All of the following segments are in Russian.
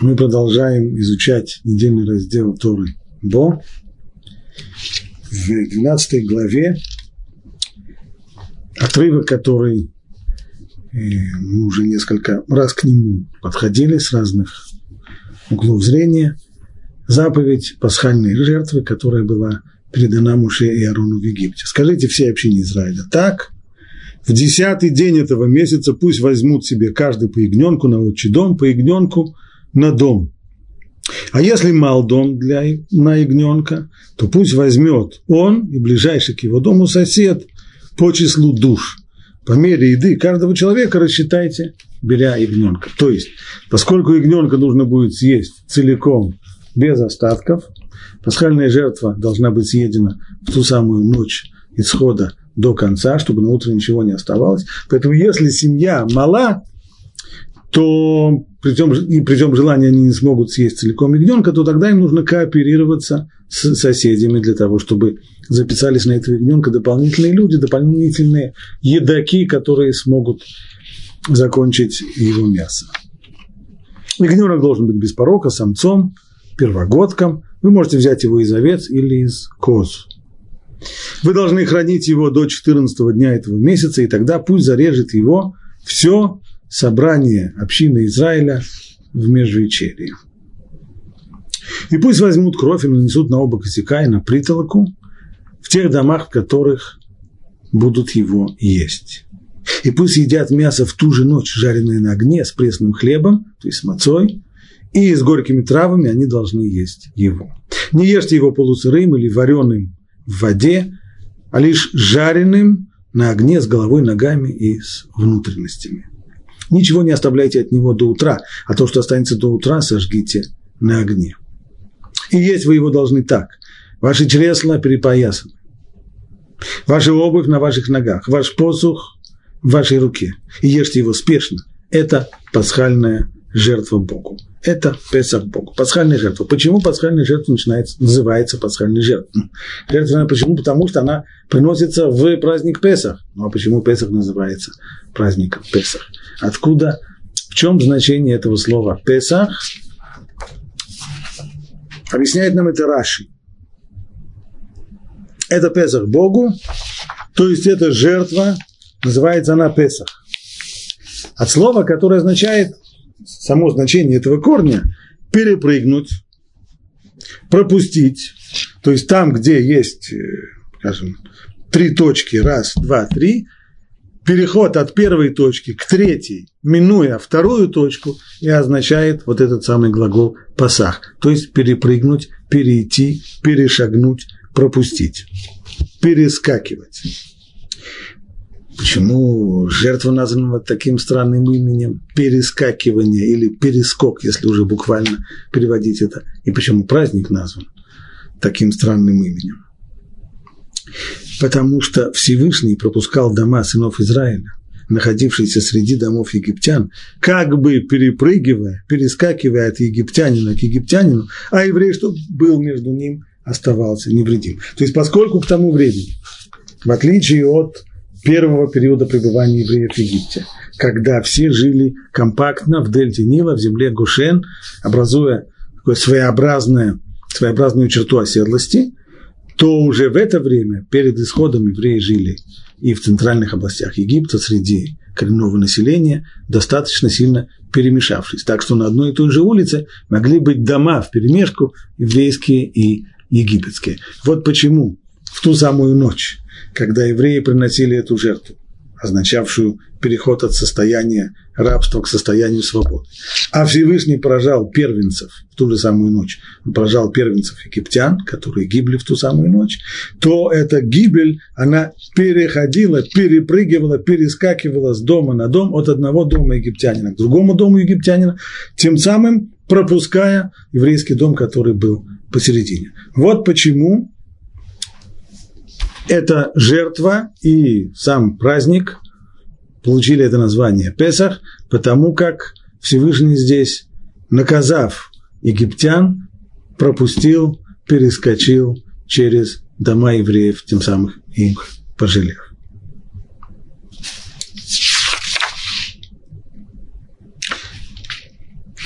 Мы продолжаем изучать недельный раздел Торы Бо. В 12 главе отрывок, который э, мы уже несколько раз к нему подходили с разных углов зрения, заповедь пасхальной жертвы, которая была передана Муше и Арону в Египте. Скажите всей общине Израиля так, в десятый день этого месяца пусть возьмут себе каждый по ягненку на отчий дом, по ягненку на дом. А если мал дом для, на ягненка, то пусть возьмет он и ближайший к его дому сосед по числу душ. По мере еды каждого человека рассчитайте, беря ягненка. То есть, поскольку ягненка нужно будет съесть целиком, без остатков, пасхальная жертва должна быть съедена в ту самую ночь исхода до конца, чтобы на утро ничего не оставалось. Поэтому если семья мала, то при том, и том желании они не смогут съесть целиком ягненка, то тогда им нужно кооперироваться с соседями для того, чтобы записались на этого ягненка дополнительные люди, дополнительные едаки, которые смогут закончить его мясо. Ягненок должен быть без порока, самцом, первогодком. Вы можете взять его из овец или из коз. Вы должны хранить его до 14 дня этого месяца, и тогда пусть зарежет его все собрание общины Израиля в межвечерии. И пусть возьмут кровь и нанесут на оба косяка и на притолоку в тех домах, в которых будут его есть. И пусть едят мясо в ту же ночь, жареное на огне с пресным хлебом, то есть с мацой, и с горькими травами они должны есть его. Не ешьте его полусырым или вареным в воде, а лишь жареным на огне с головой, ногами и с внутренностями. Ничего не оставляйте от него до утра, а то, что останется до утра, сожгите на огне. И есть вы его должны так. Ваши чресла перепоясаны. Ваша обувь на ваших ногах, ваш посух в вашей руке. И ешьте его спешно. Это пасхальная жертва Богу. Это Песах Богу. Пасхальная жертва. Почему пасхальная жертва начинается, называется пасхальной жертвой? Жертва, почему? Потому что она приносится в праздник Песах. Ну а почему Песах называется праздником Песах? Откуда, в чем значение этого слова Песах? Объясняет нам это Раши. Это Песах Богу, то есть это жертва, называется она Песах. От слова, которое означает само значение этого корня – перепрыгнуть, пропустить, то есть там, где есть, э, скажем, три точки, раз, два, три, переход от первой точки к третьей, минуя вторую точку, и означает вот этот самый глагол «пасах», то есть перепрыгнуть, перейти, перешагнуть, пропустить, перескакивать. Почему жертва названа вот таким странным именем перескакивание или перескок, если уже буквально переводить это, и почему праздник назван таким странным именем? Потому что Всевышний пропускал дома сынов Израиля, находившиеся среди домов египтян, как бы перепрыгивая, перескакивая от египтянина к египтянину, а еврей, что был между ним, оставался невредим. То есть, поскольку к тому времени, в отличие от первого периода пребывания евреев в Египте, когда все жили компактно в дельте Нила, в земле Гушен, образуя такое своеобразное, своеобразную черту оседлости, то уже в это время, перед исходом, евреи жили и в центральных областях Египта среди коренного населения, достаточно сильно перемешавшись. Так что на одной и той же улице могли быть дома в перемешку, еврейские и египетские. Вот почему в ту самую ночь когда евреи приносили эту жертву, означавшую переход от состояния рабства к состоянию свободы. А Всевышний поражал первенцев в ту же самую ночь, он поражал первенцев египтян, которые гибли в ту самую ночь, то эта гибель, она переходила, перепрыгивала, перескакивала с дома на дом, от одного дома египтянина к другому дому египтянина, тем самым пропуская еврейский дом, который был посередине. Вот почему эта жертва и сам праздник получили это название Песах, потому как Всевышний здесь, наказав египтян, пропустил, перескочил через дома евреев, тем самым их пожалев.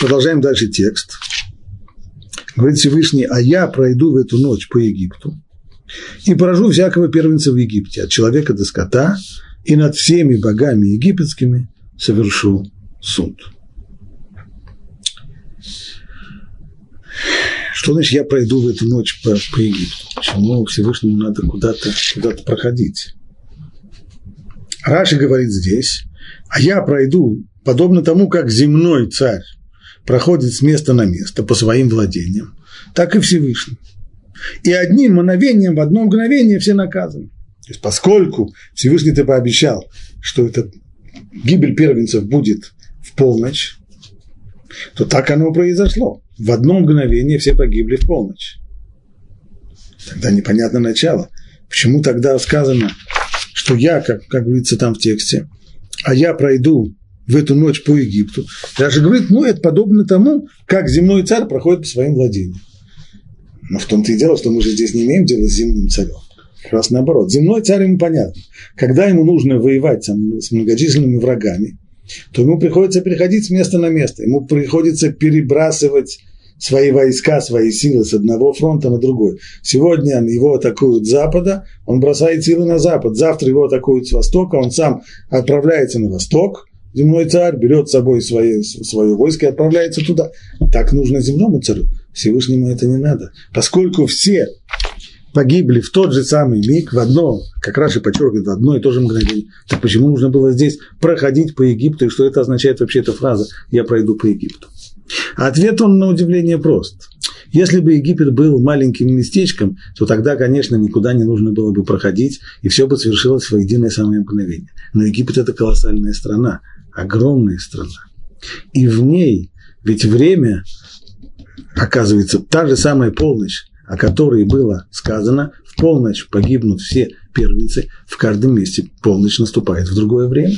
Продолжаем дальше текст. Говорит Всевышний, а я пройду в эту ночь по Египту и поражу всякого первенца в Египте, от человека до скота, и над всеми богами египетскими совершу суд. Что значит я пройду в эту ночь по, по Египту? Почему Всевышнему надо куда-то куда проходить? Раши говорит здесь, а я пройду, подобно тому, как земной царь проходит с места на место по своим владениям, так и Всевышний. И одним мгновением, в одно мгновение все наказаны. То есть, поскольку Всевышний ты пообещал, что эта гибель первенцев будет в полночь, то так оно произошло. В одно мгновение все погибли в полночь. Тогда непонятно начало. Почему тогда сказано, что я, как, как говорится там в тексте, а я пройду в эту ночь по Египту. Даже говорит, ну, это подобно тому, как земной царь проходит по своим владениям. Но в том-то и дело, что мы же здесь не имеем дела с земным царем. Как раз наоборот. Земной царь ему понятно. Когда ему нужно воевать с многочисленными врагами, то ему приходится переходить с места на место. Ему приходится перебрасывать свои войска, свои силы с одного фронта на другой. Сегодня его атакуют с запада, он бросает силы на запад. Завтра его атакуют с востока, он сам отправляется на восток, земной царь, берет с собой свои, свое войско и отправляется туда. Так нужно земному царю. Всевышнему это не надо. Поскольку все погибли в тот же самый миг, в одно, как Раши подчеркивает, в одно и то же мгновение, так почему нужно было здесь проходить по Египту, и что это означает вообще эта фраза «я пройду по Египту»? Ответ он на удивление прост. Если бы Египет был маленьким местечком, то тогда, конечно, никуда не нужно было бы проходить, и все бы совершилось в единое самое мгновение. Но Египет – это колоссальная страна, огромная страна. И в ней, ведь время, оказывается, та же самая полночь, о которой было сказано, в полночь погибнут все первенцы, в каждом месте полночь наступает в другое время.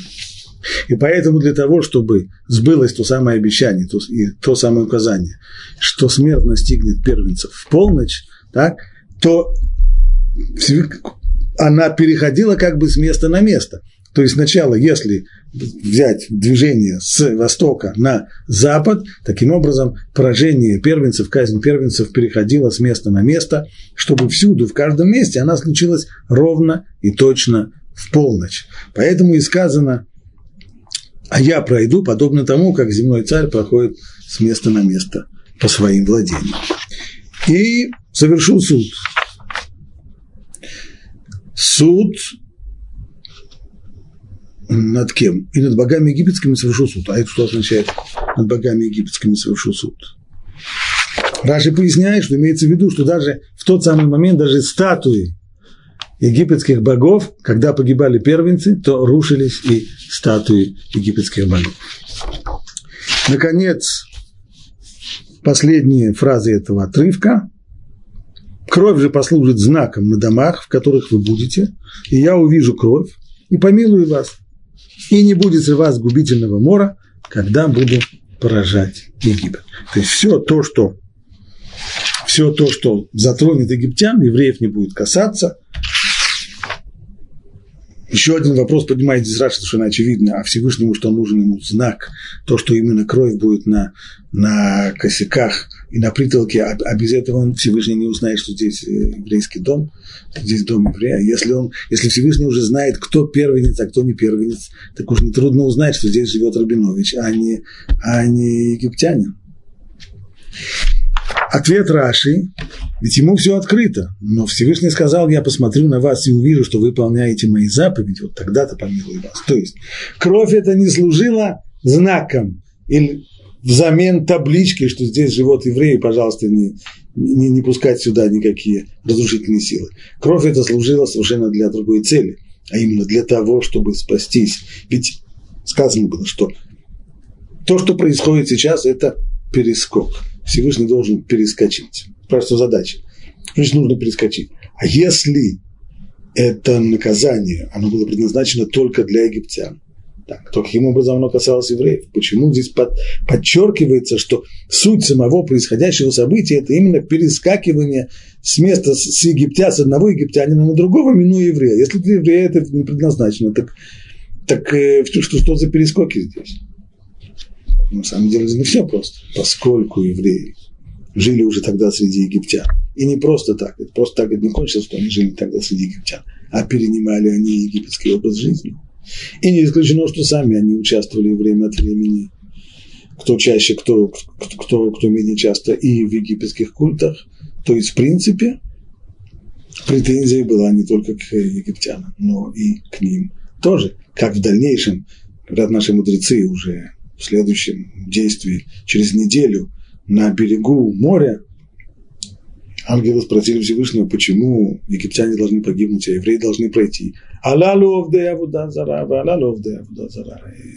И поэтому для того, чтобы сбылось то самое обещание, то, и то самое указание, что смерть настигнет первенцев в полночь, так, то она переходила как бы с места на место. То есть сначала, если взять движение с востока на запад, таким образом поражение первенцев, казнь первенцев переходила с места на место, чтобы всюду, в каждом месте она случилась ровно и точно в полночь. Поэтому и сказано а я пройду подобно тому, как земной царь проходит с места на место по своим владениям. И совершу суд. Суд над кем? И над богами египетскими совершу суд. А это что означает? Над богами египетскими совершу суд. Раши поясняет, что имеется в виду, что даже в тот самый момент даже статуи египетских богов, когда погибали первенцы, то рушились и статуи египетских богов. Наконец, последние фразы этого отрывка. Кровь же послужит знаком на домах, в которых вы будете, и я увижу кровь и помилую вас. И не будет у вас губительного мора, когда буду поражать Египет. То есть все то, что все то, что затронет египтян, евреев не будет касаться, еще один вопрос поднимает здесь Раши, совершенно очевидно, а Всевышнему, что нужен ему знак, то, что именно кровь будет на, на косяках и на притолке, а, а без этого он Всевышний не узнает, что здесь э, еврейский дом, здесь дом еврея. Если, он, если Всевышний уже знает, кто первенец, а кто не первенец, так уж нетрудно узнать, что здесь живет Рабинович, а не, а не египтянин. Ответ Раши, ведь ему все открыто, но Всевышний сказал, я посмотрю на вас и увижу, что вы выполняете мои заповеди, вот тогда-то помилую вас. То есть кровь это не служила знаком или взамен таблички, что здесь живут евреи, пожалуйста, не, не, не пускать сюда никакие разрушительные силы. Кровь это служила совершенно для другой цели, а именно для того, чтобы спастись. Ведь сказано было, что то, что происходит сейчас, это перескок – Всевышний должен перескочить. Просто задача. Значит, нужно перескочить. А если это наказание, оно было предназначено только для египтян, так, то каким образом оно касалось евреев? Почему здесь под, подчеркивается, что суть самого происходящего события – это именно перескакивание с места с, египтя, с одного египтянина на другого, минуя еврея. Если для еврея это не предназначено, так, так э, что, что за перескоки здесь? На самом деле не все просто, поскольку евреи жили уже тогда среди египтян. И не просто так, это просто так это не кончилось, что они жили тогда среди египтян, а перенимали они египетский образ жизни. И не исключено, что сами они участвовали время от времени, кто чаще, кто, кто, кто, менее часто, и в египетских культах. То есть, в принципе, претензия была не только к египтянам, но и к ним тоже. Как в дальнейшем, говорят наши мудрецы уже в следующем действии, через неделю на берегу моря, ангелы спросили Всевышнего, почему египтяне должны погибнуть, а евреи должны пройти.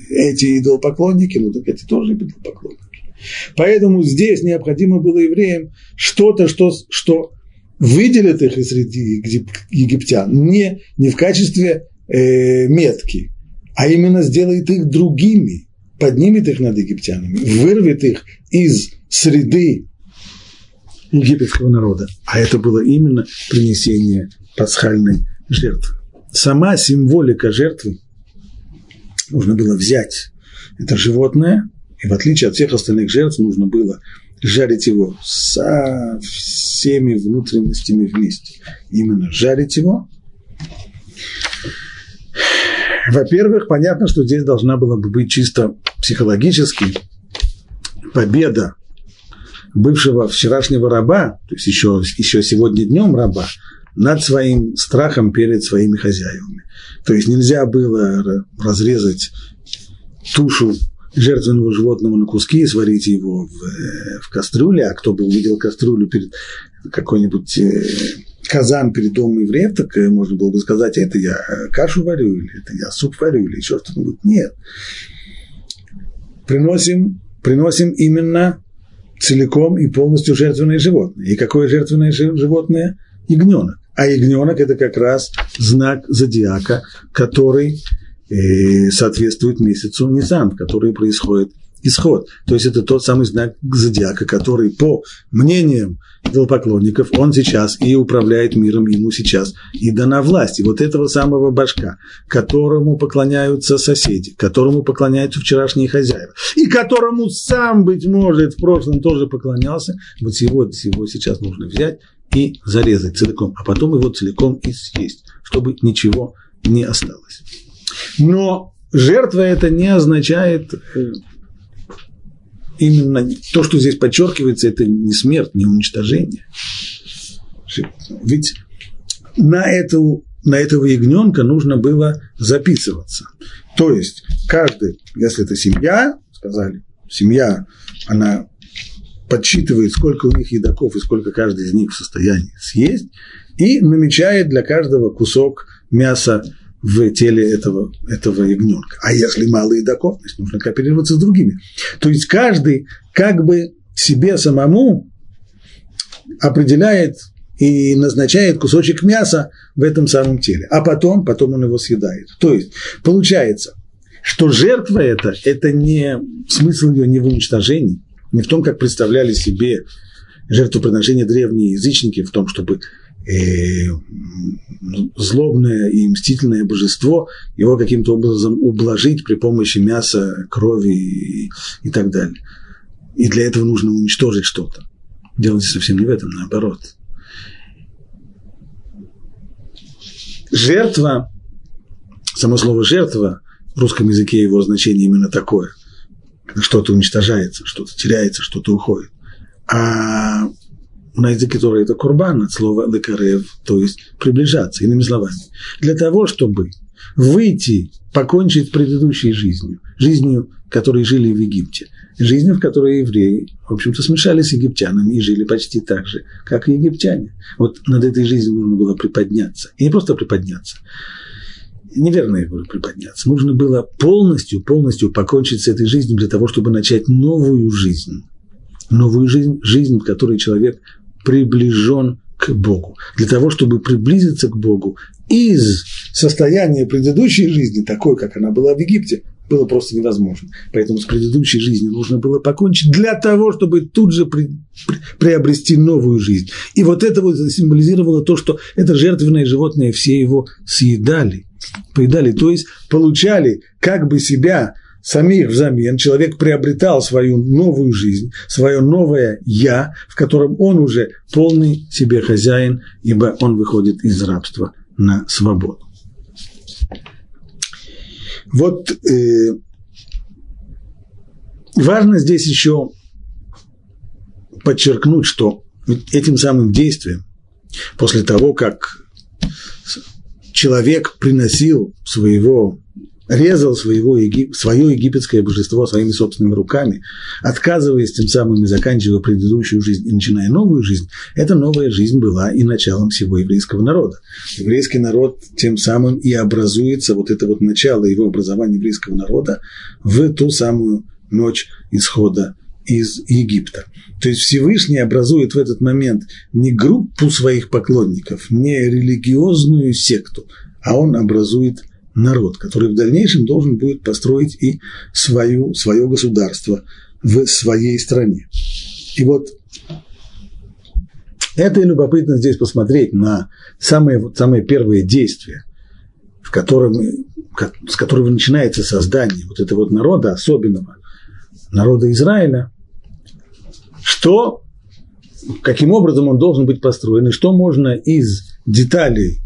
Эти идолопоклонники, ну так эти тоже идолопоклонники. Поэтому здесь необходимо было евреям что-то, что, что выделит их из среди египтян, не, не в качестве э, метки, а именно сделает их другими, поднимет их над египтянами, вырвет их из среды египетского народа. А это было именно принесение пасхальной жертвы. Сама символика жертвы нужно было взять это животное, и в отличие от всех остальных жертв нужно было жарить его со всеми внутренностями вместе. Именно жарить его. Во-первых, понятно, что здесь должна была бы быть чисто психологически победа бывшего вчерашнего раба, то есть еще, еще сегодня днем раба, над своим страхом перед своими хозяевами. То есть нельзя было разрезать тушу жертвенного животного на куски и сварить его в, э, в кастрюле, а кто бы увидел кастрюлю перед какой-нибудь э, казан перед домом евреев, так э, можно было бы сказать, это я кашу варю, или это я суп варю, или еще что-нибудь. Нет. Приносим, приносим именно целиком и полностью жертвенное животное. И какое жертвенное животное? Ягненок. А ягненок – это как раз знак зодиака, который э, соответствует месяцу Нисан, который происходит исход. То есть это тот самый знак зодиака, который, по мнениям идолопоклонников, он сейчас и управляет миром, ему сейчас и дана власть. И вот этого самого башка, которому поклоняются соседи, которому поклоняются вчерашние хозяева, и которому сам, быть может, в прошлом тоже поклонялся, вот его, его сейчас нужно взять и зарезать целиком, а потом его целиком и съесть, чтобы ничего не осталось. Но жертва это не означает э, именно то, что здесь подчеркивается, это не смерть, не уничтожение. Ведь на, эту, на этого ягненка нужно было записываться. То есть каждый, если это семья, сказали, семья, она подсчитывает, сколько у них едоков и сколько каждый из них в состоянии съесть, и намечает для каждого кусок мяса в теле этого, этого ягненка. А если мало едоков, значит, нужно кооперироваться с другими. То есть каждый как бы себе самому определяет и назначает кусочек мяса в этом самом теле. А потом, потом он его съедает. То есть получается, что жертва это, это не смысл ее не в уничтожении, не в том, как представляли себе жертвоприношения древние язычники, в том, чтобы э, злобное и мстительное божество, его каким-то образом ублажить при помощи мяса, крови и, и так далее. И для этого нужно уничтожить что-то. Дело совсем не в этом, наоборот. Жертва, само слово жертва, в русском языке его значение именно такое. Когда что-то уничтожается, что-то теряется, что-то уходит. А на языке Торы это курбан от слова лекарев, то есть приближаться, иными словами. Для того, чтобы выйти, покончить с предыдущей жизнью, жизнью, которой жили в Египте, жизнью, в которой евреи, в общем-то, смешались с египтянами и жили почти так же, как и египтяне. Вот над этой жизнью нужно было приподняться. И не просто приподняться, неверно я говорю приподняться, нужно было полностью, полностью покончить с этой жизнью для того, чтобы начать новую жизнь. Новую жизнь, жизнь, в которой человек приближен к Богу. Для того, чтобы приблизиться к Богу из состояния предыдущей жизни, такой, как она была в Египте, было просто невозможно. Поэтому с предыдущей жизнью нужно было покончить для того, чтобы тут же при, при, приобрести новую жизнь. И вот это вот символизировало то, что это жертвенное животное, все его съедали, поедали, то есть получали как бы себя самих взамен человек приобретал свою новую жизнь, свое новое «я», в котором он уже полный себе хозяин, ибо он выходит из рабства на свободу. Вот э, важно здесь еще подчеркнуть, что этим самым действием, после того, как человек приносил своего резал своего, свое египетское божество своими собственными руками, отказываясь тем самым и заканчивая предыдущую жизнь и начиная новую жизнь, эта новая жизнь была и началом всего еврейского народа. Еврейский народ тем самым и образуется, вот это вот начало его образования еврейского народа в ту самую ночь исхода из Египта. То есть Всевышний образует в этот момент не группу своих поклонников, не религиозную секту, а он образует – народ, который в дальнейшем должен будет построить и свою, свое государство в своей стране. И вот это и любопытно здесь посмотреть на самые, самые первые действия, в котором, с которого начинается создание вот этого вот народа особенного, народа Израиля, что, каким образом он должен быть построен, и что можно из деталей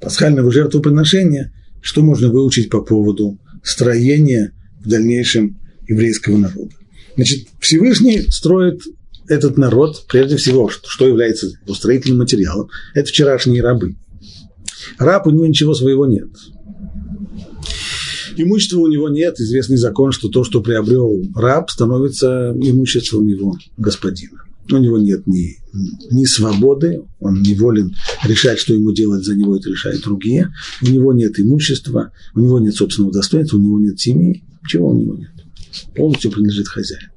пасхального жертвоприношения что можно выучить по поводу строения в дальнейшем еврейского народа. Значит, Всевышний строит этот народ, прежде всего, что является его строительным материалом, это вчерашние рабы. Раб, у него ничего своего нет. Имущества у него нет, известный закон, что то, что приобрел раб, становится имуществом его господина у него нет ни, ни свободы, он не волен решать, что ему делать за него, это решают другие, у него нет имущества, у него нет собственного достоинства, у него нет семьи, чего у него нет. Полностью принадлежит хозяину.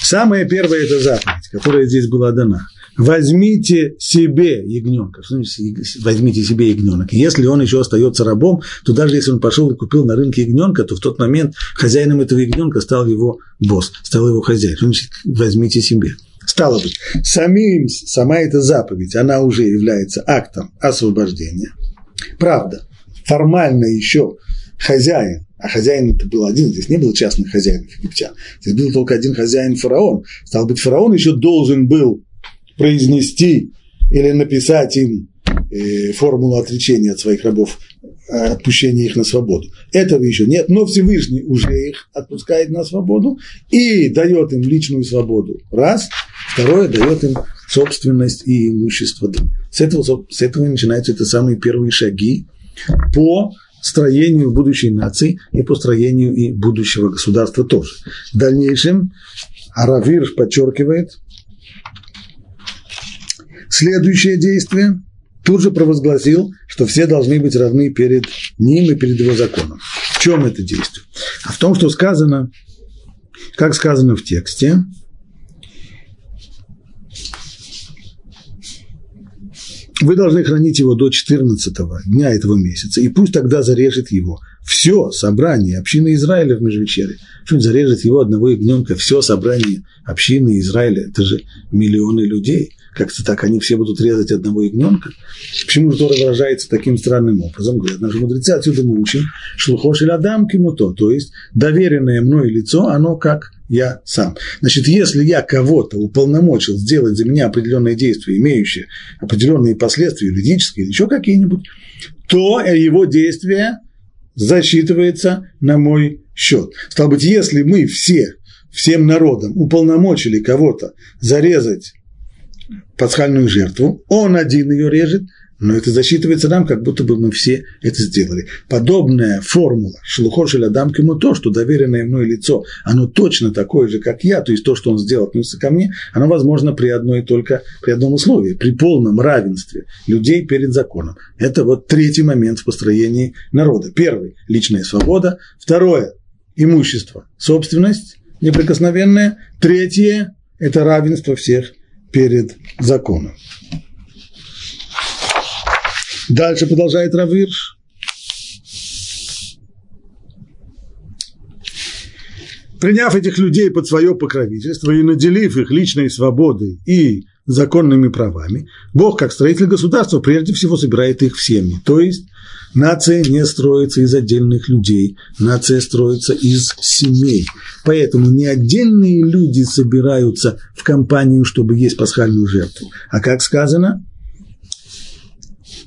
Самое первое – это заповедь, которая здесь была дана. Возьмите себе ягненка. Возьмите себе ягненок. Если он еще остается рабом, то даже если он пошел и купил на рынке ягненка, то в тот момент хозяином этого ягненка стал его босс, стал его хозяин. Значит, возьмите себе. Стало быть, самим, сама эта заповедь, она уже является актом освобождения. Правда, формально еще хозяин, а хозяин это был один, здесь не было частных хозяинов египтян, здесь был только один хозяин фараон. Стало быть, фараон еще должен был произнести или написать им э, формулу отречения от своих рабов отпущения их на свободу. Этого еще нет, но Всевышний уже их отпускает на свободу и дает им личную свободу. Раз. Второе, дает им собственность и имущество. С этого, с этого начинаются это самые первые шаги по строению будущей нации и по строению и будущего государства тоже. В дальнейшем Аравир подчеркивает следующее действие – тут же провозгласил, что все должны быть равны перед ним и перед его законом. В чем это действие? А в том, что сказано, как сказано в тексте, вы должны хранить его до 14 дня этого месяца, и пусть тогда зарежет его все собрание общины Израиля в межвечере. Что зарежет его одного ягненка, все собрание общины Израиля, это же миллионы людей – как-то так они все будут резать одного ягненка. Почему же Тора выражается таким странным образом? Говорят, наши мудрецы отсюда мы учим, шлухош или адам кимуто, то есть доверенное мной лицо, оно как я сам. Значит, если я кого-то уполномочил сделать за меня определенные действия, имеющие определенные последствия, юридические или еще какие-нибудь, то его действие засчитывается на мой счет. Стало быть, если мы все, всем народом уполномочили кого-то зарезать пасхальную жертву, он один ее режет, но это засчитывается нам, как будто бы мы все это сделали. Подобная формула шелухошеля дам ему то, что доверенное мной лицо, оно точно такое же, как я, то есть то, что он сделал, относится ко мне, оно возможно при одной только, при одном условии, при полном равенстве людей перед законом. Это вот третий момент в построении народа. Первый – личная свобода. Второе – имущество, собственность неприкосновенная. Третье – это равенство всех перед законом. Дальше продолжает Равирш. Приняв этих людей под свое покровительство и наделив их личной свободой и законными правами, Бог, как строитель государства, прежде всего собирает их в семьи. То есть нация не строится из отдельных людей, нация строится из семей. Поэтому не отдельные люди собираются в компанию, чтобы есть пасхальную жертву, а как сказано,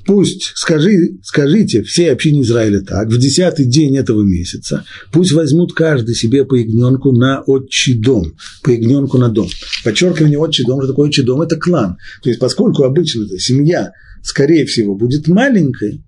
пусть, скажи, скажите все общине Израиля так, в десятый день этого месяца, пусть возьмут каждый себе по ягненку на отчий дом, по ягненку на дом. Подчеркивание отчий дом, что такое отчий дом? Это клан. То есть, поскольку обычно семья, скорее всего, будет маленькой,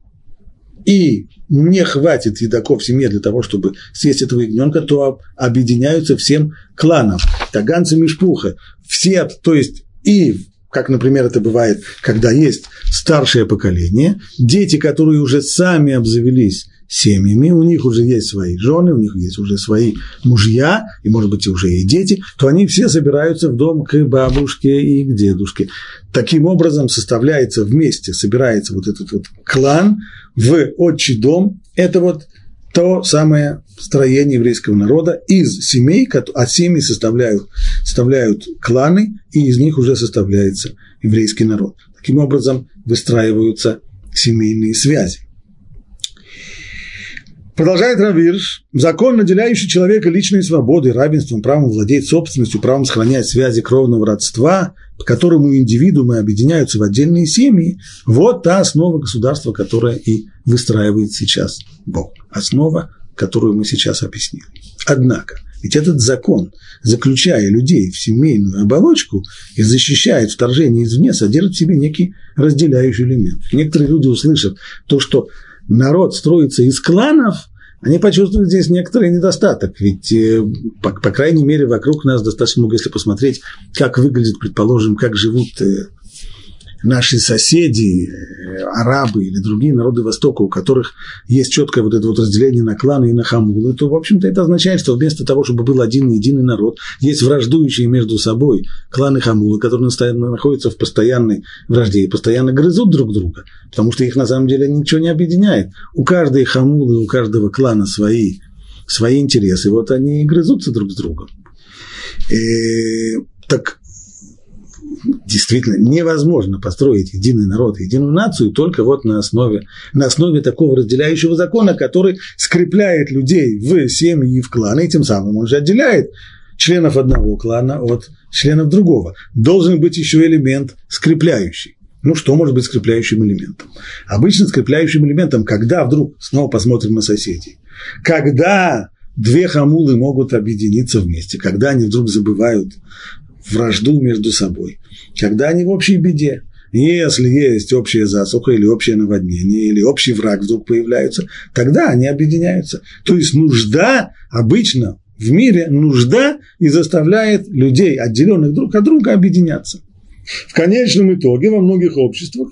и не хватит едоков в семье для того, чтобы съесть этого ягненка, то объединяются всем кланам. Таганцы Мишпуха. Все, то есть и как, например, это бывает, когда есть старшее поколение, дети, которые уже сами обзавелись семьями, у них уже есть свои жены, у них есть уже свои мужья, и, может быть, уже и дети, то они все собираются в дом к бабушке и к дедушке. Таким образом составляется вместе, собирается вот этот вот клан в отчий дом. Это вот то самое строение еврейского народа из семей, а семьи составляют, составляют кланы, и из них уже составляется еврейский народ. Таким образом выстраиваются семейные связи. Продолжает Равирш, закон, наделяющий человека личной свободой, равенством, правом владеть собственностью, правом сохранять связи кровного родства, по которому индивидуумы объединяются в отдельные семьи, вот та основа государства, которая и выстраивает сейчас Бог. Основа, которую мы сейчас объяснили. Однако, ведь этот закон, заключая людей в семейную оболочку и защищает вторжение извне, содержит в себе некий разделяющий элемент. Некоторые люди услышат то, что народ строится из кланов, они почувствуют здесь некоторый недостаток, ведь, э, по, по крайней мере, вокруг нас достаточно много, если посмотреть, как выглядит, предположим, как живут э, наши соседи, э, арабы или другие народы Востока, у которых есть четкое вот это вот разделение на кланы и на хамулы, то, в общем-то, это означает, что вместо того, чтобы был один единый народ, есть враждующие между собой кланы хамулы, которые находятся в постоянной вражде и постоянно грызут друг друга, потому что их на самом деле ничего не объединяет. У каждой хамулы, у каждого клана свои, свои интересы, вот они и грызутся друг с другом. И, э, так действительно невозможно построить единый народ, единую нацию только вот на основе, на основе такого разделяющего закона, который скрепляет людей в семьи и в кланы, и тем самым он же отделяет членов одного клана от членов другого. Должен быть еще элемент скрепляющий. Ну, что может быть скрепляющим элементом? Обычно скрепляющим элементом, когда вдруг, снова посмотрим на соседей, когда две хамулы могут объединиться вместе, когда они вдруг забывают вражду между собой, когда они в общей беде. Если есть общая засуха или общее наводнение, или общий враг вдруг появляется, тогда они объединяются. То есть нужда обычно в мире, нужда и заставляет людей, отделенных друг от друга, объединяться. В конечном итоге во многих обществах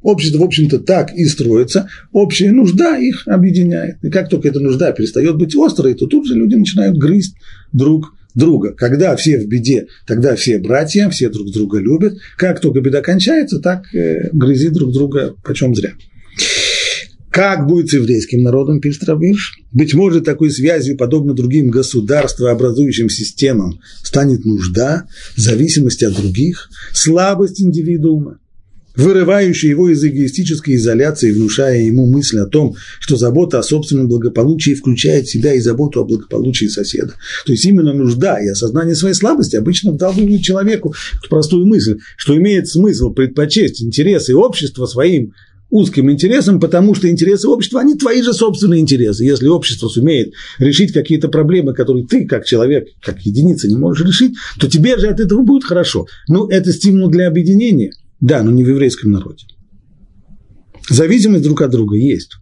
Общество, в общем-то, так и строится, общая нужда их объединяет. И как только эта нужда перестает быть острой, то тут же люди начинают грызть друг друга. Когда все в беде, тогда все братья, все друг друга любят. Как только беда кончается, так э, грызи друг друга почем зря. Как будет с еврейским народом, пишет Равирш? Быть может, такой связью, подобно другим государствообразующим системам, станет нужда, зависимость от других, слабость индивидуума, вырывающий его из эгоистической изоляции, внушая ему мысль о том, что забота о собственном благополучии включает в себя и заботу о благополучии соседа. То есть именно нужда и осознание своей слабости обычно вдалбливают человеку простую мысль, что имеет смысл предпочесть интересы общества своим узким интересам, потому что интересы общества, они твои же собственные интересы. Если общество сумеет решить какие-то проблемы, которые ты, как человек, как единица, не можешь решить, то тебе же от этого будет хорошо. Ну, это стимул для объединения – да, но не в еврейском народе. Зависимость друг от друга есть.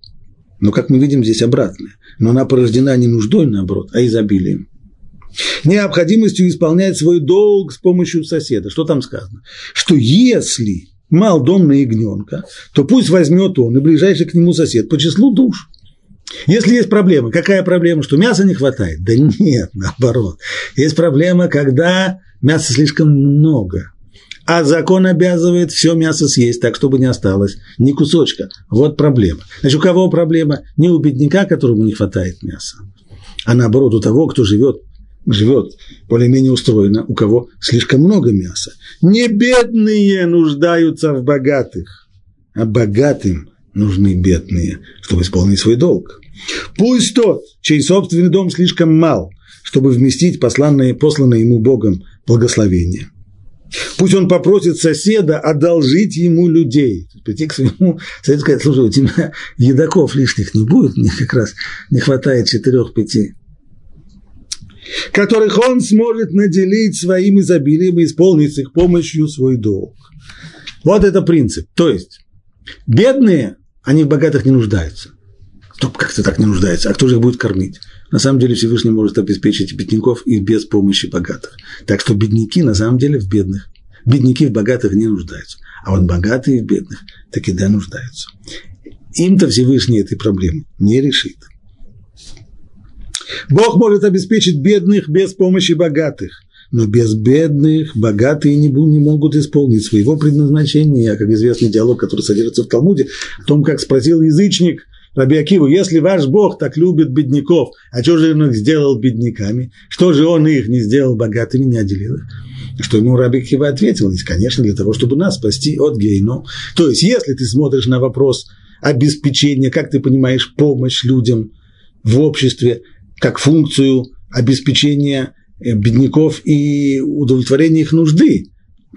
Но, как мы видим, здесь обратная. Но она порождена не нуждой, наоборот, а изобилием. Необходимостью исполнять свой долг с помощью соседа. Что там сказано? Что если мал дом на ягненка, то пусть возьмет он и ближайший к нему сосед по числу душ. Если есть проблема, какая проблема, что мяса не хватает? Да нет, наоборот. Есть проблема, когда мяса слишком много – а закон обязывает все мясо съесть, так, чтобы не осталось ни кусочка. Вот проблема. Значит, у кого проблема? Не у бедняка, которому не хватает мяса, а наоборот у того, кто живет живет более-менее устроено, у кого слишком много мяса. Не бедные нуждаются в богатых, а богатым нужны бедные, чтобы исполнить свой долг. Пусть тот, чей собственный дом слишком мал, чтобы вместить посланное, посланное ему Богом благословение. Пусть он попросит соседа одолжить ему людей. Прийти к своему соседу сказать, слушай, у тебя едоков лишних не будет, мне как раз не хватает четырех-пяти которых он сможет наделить своим изобилием и исполнить с их помощью свой долг. Вот это принцип. То есть, бедные, они в богатых не нуждаются. Кто как-то так не нуждается, а кто же их будет кормить? На самом деле Всевышний может обеспечить бедняков и без помощи богатых. Так что бедняки на самом деле в бедных. Бедняки в богатых не нуждаются. А вот богатые в бедных таки да нуждаются. Им-то Всевышний этой проблемы не решит. Бог может обеспечить бедных без помощи богатых. Но без бедных богатые не, могут исполнить своего предназначения, как известный диалог, который содержится в Талмуде, о том, как спросил язычник Раби Акиву, если ваш Бог так любит бедняков, а что же он их сделал бедняками? Что же он их не сделал богатыми, не отделил их? Что ему Раби Акива ответил? Ведь, конечно, для того, чтобы нас спасти от гейно. То есть, если ты смотришь на вопрос обеспечения, как ты понимаешь, помощь людям в обществе, как функцию обеспечения э, бедняков и удовлетворения их нужды.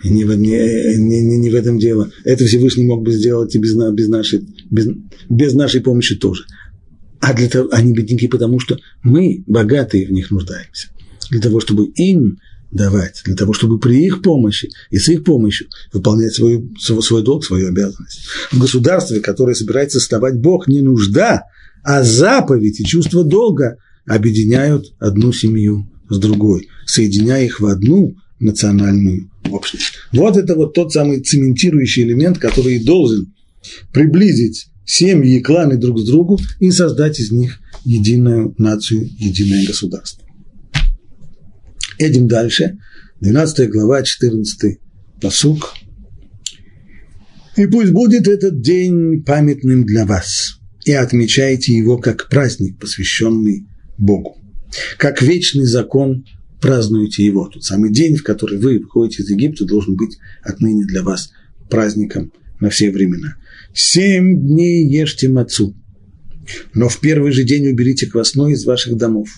Не, не, не, не в этом дело. Это Всевышний мог бы сделать и без, без, нашей, без, без нашей помощи тоже. А для того, они бедняки, потому что мы, богатые, в них нуждаемся. Для того, чтобы им давать, для того, чтобы при их помощи и с их помощью выполнять свой, свой, свой долг, свою обязанность. В государстве, которое собирается создавать Бог, не нужда, а заповедь и чувство долга объединяют одну семью с другой, соединяя их в одну национальную общность. Вот это вот тот самый цементирующий элемент, который должен приблизить семьи и кланы друг к другу и создать из них единую нацию, единое государство. Едем дальше. 12 глава, 14 посук. «И пусть будет этот день памятным для вас, и отмечайте его как праздник, посвященный Богу. Как вечный закон празднуете его. Тот самый день, в который вы выходите из Египта, должен быть отныне для вас праздником на все времена. Семь дней ешьте мацу, но в первый же день уберите квасной из ваших домов.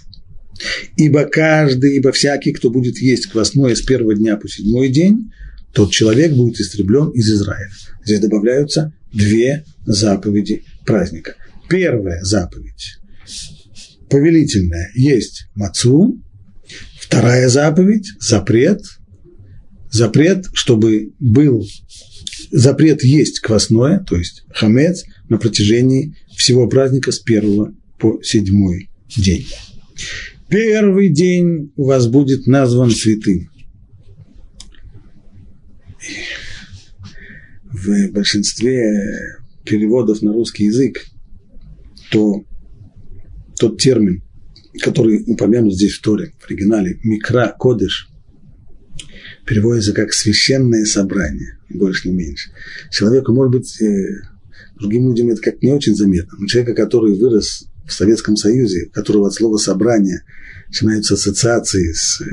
Ибо каждый, ибо всякий, кто будет есть квасное с первого дня по седьмой день, тот человек будет истреблен из Израиля. Здесь добавляются две заповеди праздника. Первая заповедь повелительная есть мацу, вторая заповедь – запрет, запрет, чтобы был запрет есть квасное, то есть хамец, на протяжении всего праздника с первого по седьмой день. Первый день у вас будет назван святым. В большинстве переводов на русский язык то тот термин, который упомянут здесь в Торе, в оригинале, микра, кодыш, переводится как священное собрание, больше не меньше. Человеку, может быть, э, другим людям это как не очень заметно, но человека, который вырос в Советском Союзе, у которого от слова «собрание» начинаются ассоциации с э,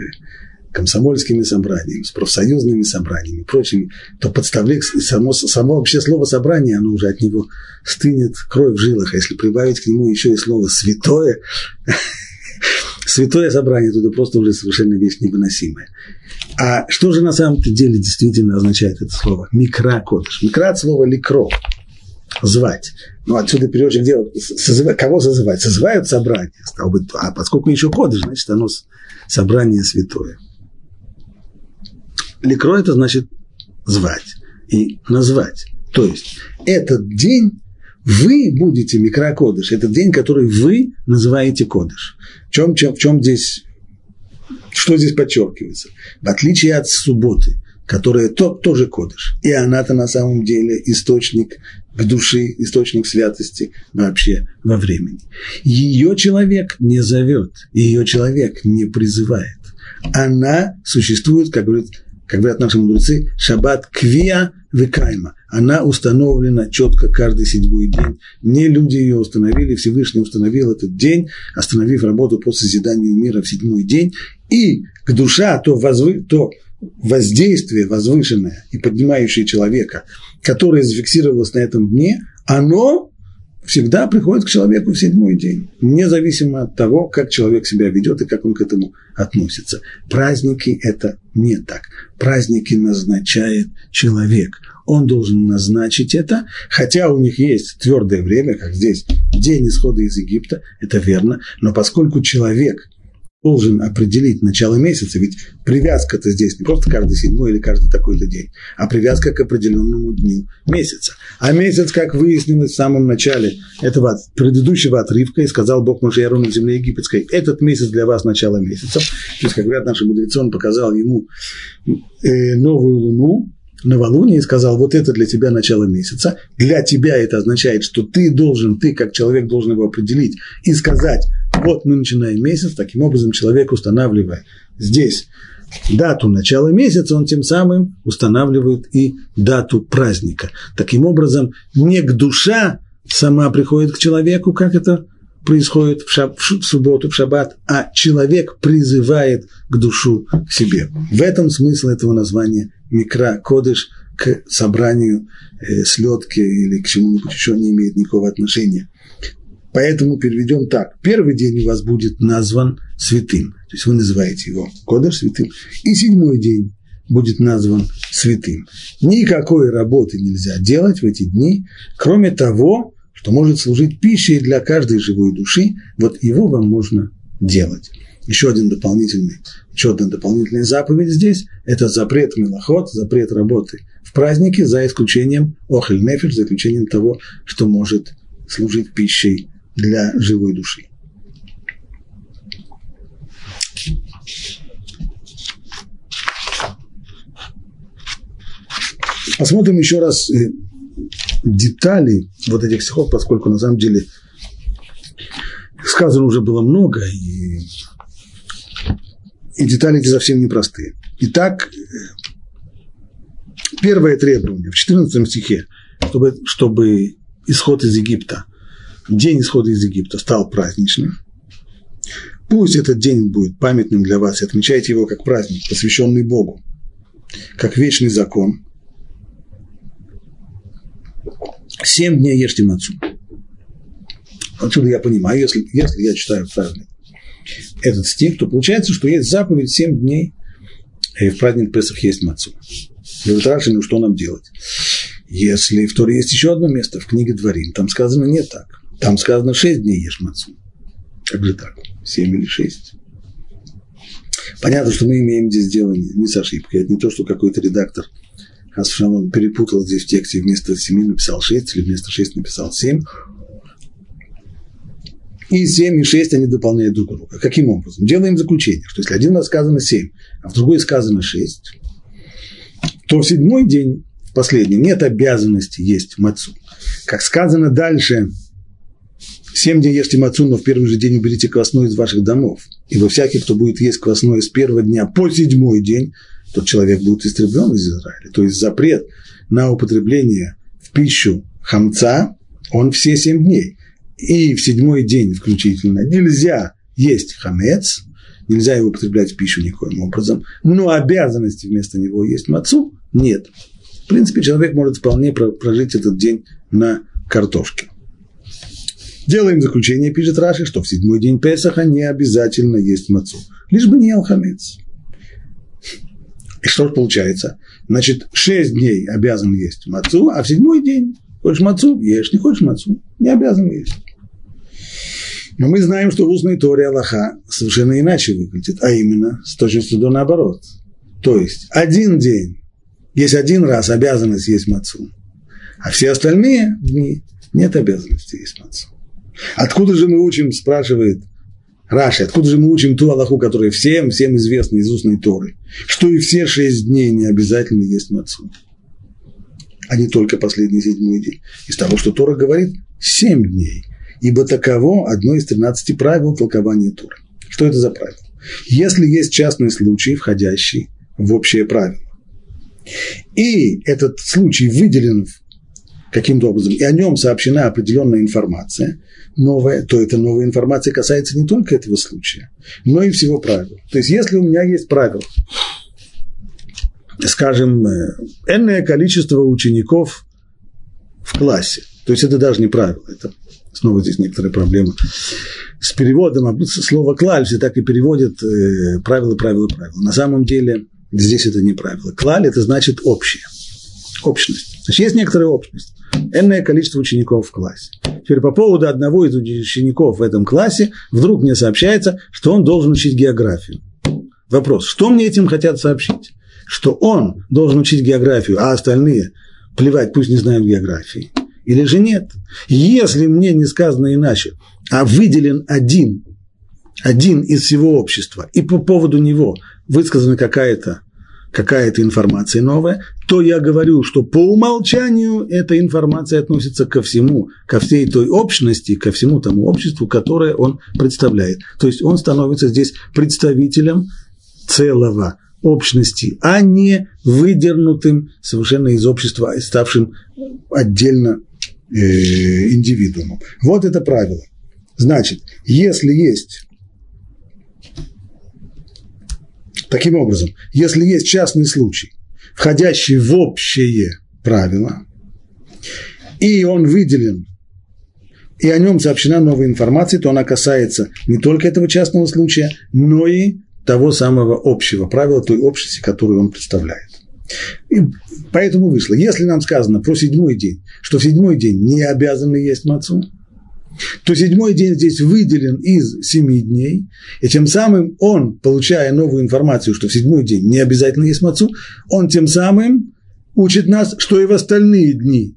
комсомольскими собраниями, с профсоюзными собраниями и прочими, то подставляет само, само вообще слово «собрание», оно уже от него стынет кровь в жилах. А если прибавить к нему еще и слово «святое», святое собрание, это просто уже совершенно вещь невыносимая. А что же на самом-то деле действительно означает это слово? Микра кодыш. Микра от слова ликро. Звать. Ну, отсюда переводчик делает, созыва, кого созывать? Созывают собрание. Стало быть, а поскольку еще кодыш, значит, оно собрание святое. Ликро – это значит звать и назвать. То есть этот день вы будете микрокодыш, этот день, который вы называете кодыш. В чем, чем, в чем здесь, что здесь подчеркивается? В отличие от субботы, которая то, тоже кодыш, и она-то на самом деле источник к души, источник святости вообще во времени. Ее человек не зовет, ее человек не призывает. Она существует, как говорит как говорят наши мудрецы, шаббат квия векайма. Она установлена четко каждый седьмой день. Не люди ее установили, Всевышний установил этот день, остановив работу по созиданию мира в седьмой день. И к душа, то, возвы, то воздействие возвышенное и поднимающее человека, которое зафиксировалось на этом дне, оно всегда приходит к человеку в седьмой день, независимо от того, как человек себя ведет и как он к этому относится. Праздники – это не так. Праздники назначает человек. Он должен назначить это, хотя у них есть твердое время, как здесь, день исхода из Египта, это верно, но поскольку человек – должен определить начало месяца, ведь привязка-то здесь не просто каждый седьмой или каждый такой-то день, а привязка к определенному дню месяца. А месяц, как выяснилось в самом начале этого предыдущего отрывка, и сказал Бог Моше Ярону в земле египетской, этот месяц для вас начало месяца. То есть, как говорят наши мудрецы, он показал ему э, новую луну, новолуние и сказал, вот это для тебя начало месяца. Для тебя это означает, что ты должен, ты как человек должен его определить и сказать, вот мы начинаем месяц, таким образом человек устанавливая здесь дату начала месяца, он тем самым устанавливает и дату праздника. Таким образом, не к душа сама приходит к человеку, как это происходит в, шаб, в субботу, в шаббат, а человек призывает к душу к себе. В этом смысл этого названия микро кодыш к собранию э, слетки или к чему-нибудь еще не имеет никакого отношения. Поэтому переведем так. Первый день у вас будет назван святым. То есть вы называете его Кодыш святым. И седьмой день будет назван святым. Никакой работы нельзя делать в эти дни, кроме того, что может служить пищей для каждой живой души. Вот его вам можно делать. Еще один дополнительный, еще одна дополнительная заповедь здесь – это запрет мелоход, запрет работы в празднике, за исключением охель нефиш, за исключением того, что может служить пищей для живой души. Посмотрим еще раз э, детали вот этих стихов, поскольку на самом деле сказано уже было много, и, и детали эти совсем непростые. Итак, первое требование в 14 стихе, чтобы, чтобы исход из Египта – день исхода из Египта стал праздничным. Пусть этот день будет памятным для вас, и отмечайте его как праздник, посвященный Богу, как вечный закон. Семь дней ешьте мацу. Отсюда я понимаю, если, если я читаю правильно этот стих, то получается, что есть заповедь семь дней, и в праздник Песах есть мацу. Левитараши, ну что нам делать? Если в Торе есть еще одно место, в книге Дворим, там сказано не так. Там сказано шесть дней ешь мацу. Как же так? Семь или шесть? Понятно, что мы имеем здесь дело не, с ошибкой. Это не то, что какой-то редактор Хасшалон перепутал здесь в тексте, вместо семи написал шесть, или вместо шесть написал семь. И семь и шесть они дополняют друг друга. Каким образом? Делаем заключение, что если один раз сказано семь, а в другой сказано шесть, то в седьмой день, в последнем, нет обязанности есть мацу. Как сказано дальше – Семь дней ешьте мацу, но в первый же день уберите квасное из ваших домов. Ибо всякий, кто будет есть квасное с первого дня по седьмой день, тот человек будет истреблен из Израиля. То есть запрет на употребление в пищу хамца, он все семь дней. И в седьмой день включительно нельзя есть хамец, нельзя его употреблять в пищу никоим образом, но обязанности вместо него есть мацу нет. В принципе, человек может вполне прожить этот день на картошке. Делаем заключение, пишет Раши, что в седьмой день Песаха не обязательно есть мацу, лишь бы не ел хамец. И что же получается? Значит, шесть дней обязан есть мацу, а в седьмой день хочешь мацу, ешь, не хочешь мацу, не обязан есть. Но мы знаем, что в устной Торе Аллаха совершенно иначе выглядит, а именно с точностью до наоборот. То есть один день, есть один раз обязанность есть мацу, а все остальные дни нет обязанности есть мацу. Откуда же мы учим, спрашивает Раши, откуда же мы учим ту Аллаху, которая всем, всем известна из устной Торы, что и все шесть дней не обязательно есть мацу, а не только последний седьмой день. Из того, что Тора говорит, семь дней, ибо таково одно из тринадцати правил толкования Торы. Что это за правило? Если есть частный случай, входящий в общее правило, и этот случай выделен каким-то образом, и о нем сообщена определенная информация, новая, то эта новая информация касается не только этого случая, но и всего правила. То есть, если у меня есть правило, скажем, э, энное количество учеников в классе, то есть это даже не правило, это снова здесь некоторые проблемы с переводом, слово «клаль» все так и переводят э, правило, правило, правило. На самом деле здесь это не правило. «Клаль» – это значит общее, общность. Значит, есть некоторая общность энное количество учеников в классе. Теперь по поводу одного из учеников в этом классе вдруг мне сообщается, что он должен учить географию. Вопрос, что мне этим хотят сообщить? Что он должен учить географию, а остальные плевать, пусть не знают географии. Или же нет? Если мне не сказано иначе, а выделен один, один из всего общества, и по поводу него высказана какая-то какая-то информация новая, то я говорю, что по умолчанию эта информация относится ко всему, ко всей той общности, ко всему тому обществу, которое он представляет. То есть он становится здесь представителем целого общности, а не выдернутым совершенно из общества, ставшим отдельно э, индивидуумом. Вот это правило. Значит, если есть Таким образом, если есть частный случай, входящий в общее правило, и он выделен, и о нем сообщена новая информация, то она касается не только этого частного случая, но и того самого общего правила, той общности, которую он представляет. И поэтому вышло. Если нам сказано про седьмой день, что в седьмой день не обязаны есть мацу, то седьмой день здесь выделен из семи дней, и тем самым он, получая новую информацию, что в седьмой день не обязательно есть мацу, он тем самым учит нас, что и в остальные дни,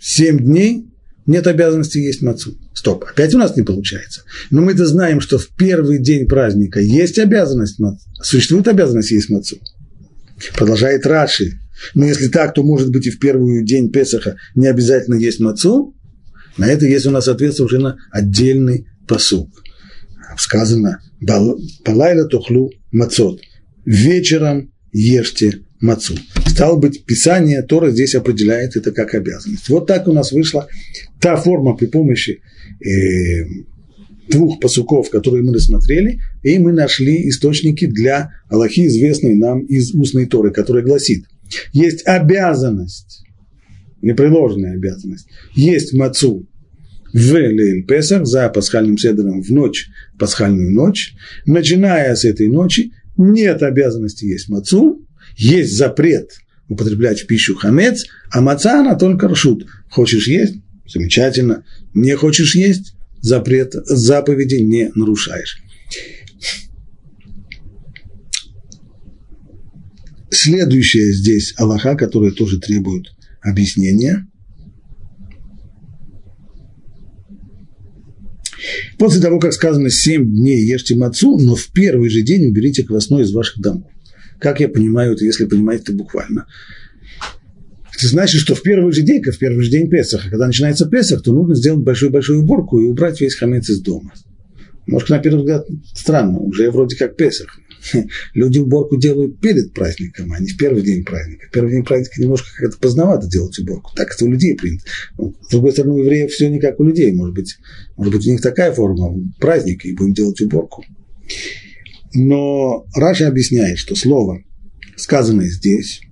семь дней, нет обязанности есть мацу. Стоп, опять у нас не получается. Но мы-то знаем, что в первый день праздника есть обязанность, существует обязанность есть мацу. Продолжает Раши. Но если так, то может быть и в первый день Песаха не обязательно есть мацу, на это есть у нас соответственно отдельный посуд. Сказано «Палайла тухлу мацот» – «Вечером ешьте мацу». Стало быть, Писание Тора здесь определяет это как обязанность. Вот так у нас вышла та форма при помощи э, двух посуков, которые мы рассмотрели, и мы нашли источники для Аллахи, известной нам из устной Торы, которая гласит, есть обязанность непреложная обязанность, есть мацу в Лейль Песах за пасхальным седром в ночь, пасхальную ночь, начиная с этой ночи, нет обязанности есть мацу, есть запрет употреблять в пищу хамец, а маца она только ршут. Хочешь есть? Замечательно. Не хочешь есть? Запрет, заповеди не нарушаешь. Следующая здесь Аллаха, которая тоже требует объяснение. После того, как сказано семь дней ешьте мацу, но в первый же день уберите квасной из ваших домов. Как я понимаю это, если понимаете это буквально? Это значит, что в первый же день, как в первый же день Песаха, когда начинается Песах, то нужно сделать большую-большую уборку и убрать весь хамец из дома. Может, на первый взгляд странно, уже вроде как Песах. Люди уборку делают перед праздником, а не в первый день праздника. Первый день праздника немножко как-то поздновато делать уборку. Так это у людей принято. Ну, с другой стороны, у евреев все не как у людей. Может быть, может быть, у них такая форма праздника, и будем делать уборку. Но Раша объясняет, что слово, сказанное здесь,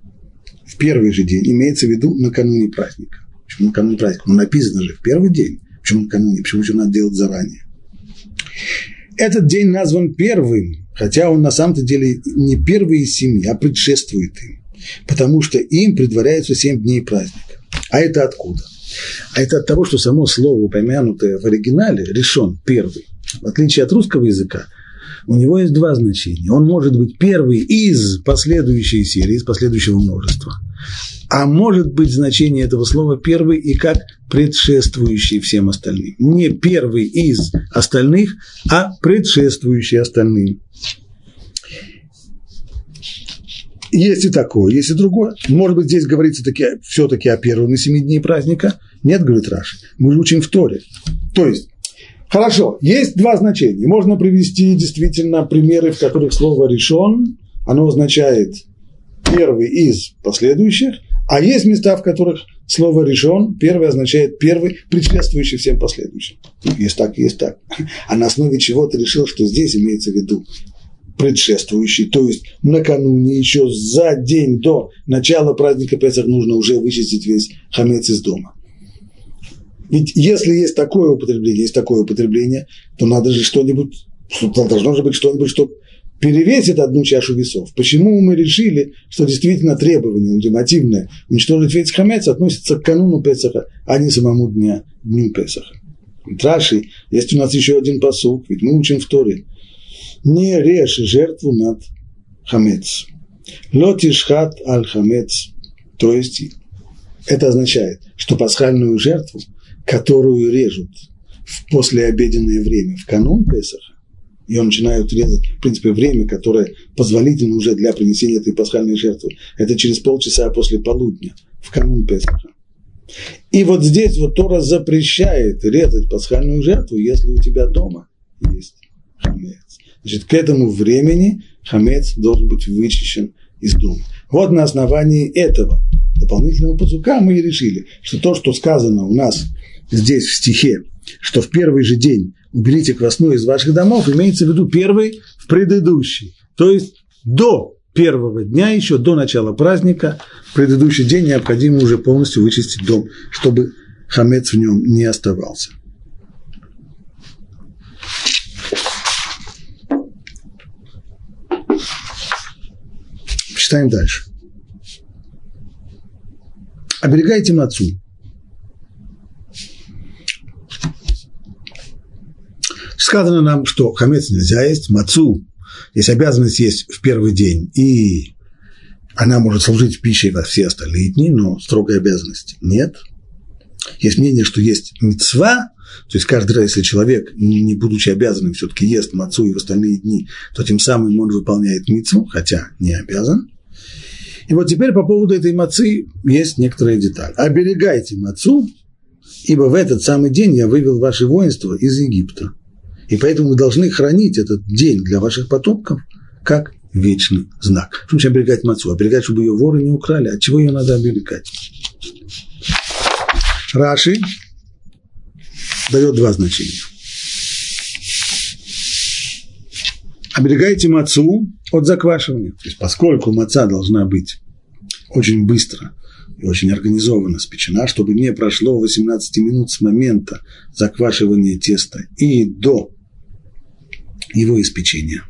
в первый же день, имеется в виду накануне праздника. Почему накануне праздника? Ну, написано же в первый день. Почему накануне? Почему же надо делать заранее? Этот день назван первым, хотя он на самом-то деле не первый из семи, а предшествует им, потому что им предваряется семь дней праздника. А это откуда? А это от того, что само слово, упомянутое в оригинале, решен первый. В отличие от русского языка, у него есть два значения. Он может быть первый из последующей серии, из последующего множества. А может быть значение этого слова первый и как предшествующий всем остальным. Не первый из остальных, а предшествующий остальным. Есть и такое, есть и другое. Может быть, здесь говорится таки, все-таки о первом на семи дней праздника. Нет, говорит Раши, мы учим в Торе. То есть, хорошо, есть два значения. Можно привести действительно примеры, в которых слово «решен», оно означает первый из последующих, а есть места, в которых слово решен, первый означает первый, предшествующий всем последующим. Есть так, есть так. А на основе чего ты решил, что здесь имеется в виду предшествующий, то есть накануне, еще за день до начала праздника Песах нужно уже вычистить весь хамец из дома. Ведь если есть такое употребление, есть такое употребление, то надо же что-нибудь, должно же быть что-нибудь, что перевесит одну чашу весов. Почему мы решили, что действительно требование ультимативное уничтожить весь хамец относится к кануну Песаха, а не самому дня, дню Песаха? Раши, есть у нас еще один посук, ведь мы учим в Торе. Не режь жертву над хамец. Лотишхат аль хамец. То есть это означает, что пасхальную жертву, которую режут в послеобеденное время, в канун Песаха, ее начинают резать, в принципе, время, которое позволительно уже для принесения этой пасхальной жертвы. Это через полчаса после полудня, в канун Песаха. И вот здесь вот Тора запрещает резать пасхальную жертву, если у тебя дома есть хамец. Значит, к этому времени хамец должен быть вычищен из дома. Вот на основании этого дополнительного пацука мы и решили, что то, что сказано у нас здесь в стихе, что в первый же день уберите квасную из ваших домов, имеется в виду первый в предыдущий. То есть до первого дня, еще до начала праздника, предыдущий день необходимо уже полностью вычистить дом, чтобы хамец в нем не оставался. Читаем дальше. Оберегайте мацу. Сказано нам, что хамец нельзя есть, мацу есть обязанность есть в первый день, и она может служить пищей во все остальные дни, но строгой обязанности нет. Есть мнение, что есть мецва, то есть каждый раз, если человек, не будучи обязанным, все-таки ест мацу и в остальные дни, то тем самым он выполняет мецву, хотя не обязан. И вот теперь по поводу этой мацы есть некоторые детали. Оберегайте мацу, ибо в этот самый день я вывел ваше воинство из Египта. И поэтому вы должны хранить этот день для ваших потомков как вечный знак. Что значит оберегать мацу? Оберегать, чтобы ее воры не украли. От чего ее надо оберегать? Раши дает два значения. Оберегайте мацу от заквашивания. То есть, поскольку маца должна быть очень быстро и очень организованно спечена, чтобы не прошло 18 минут с момента заквашивания теста и до его испечения,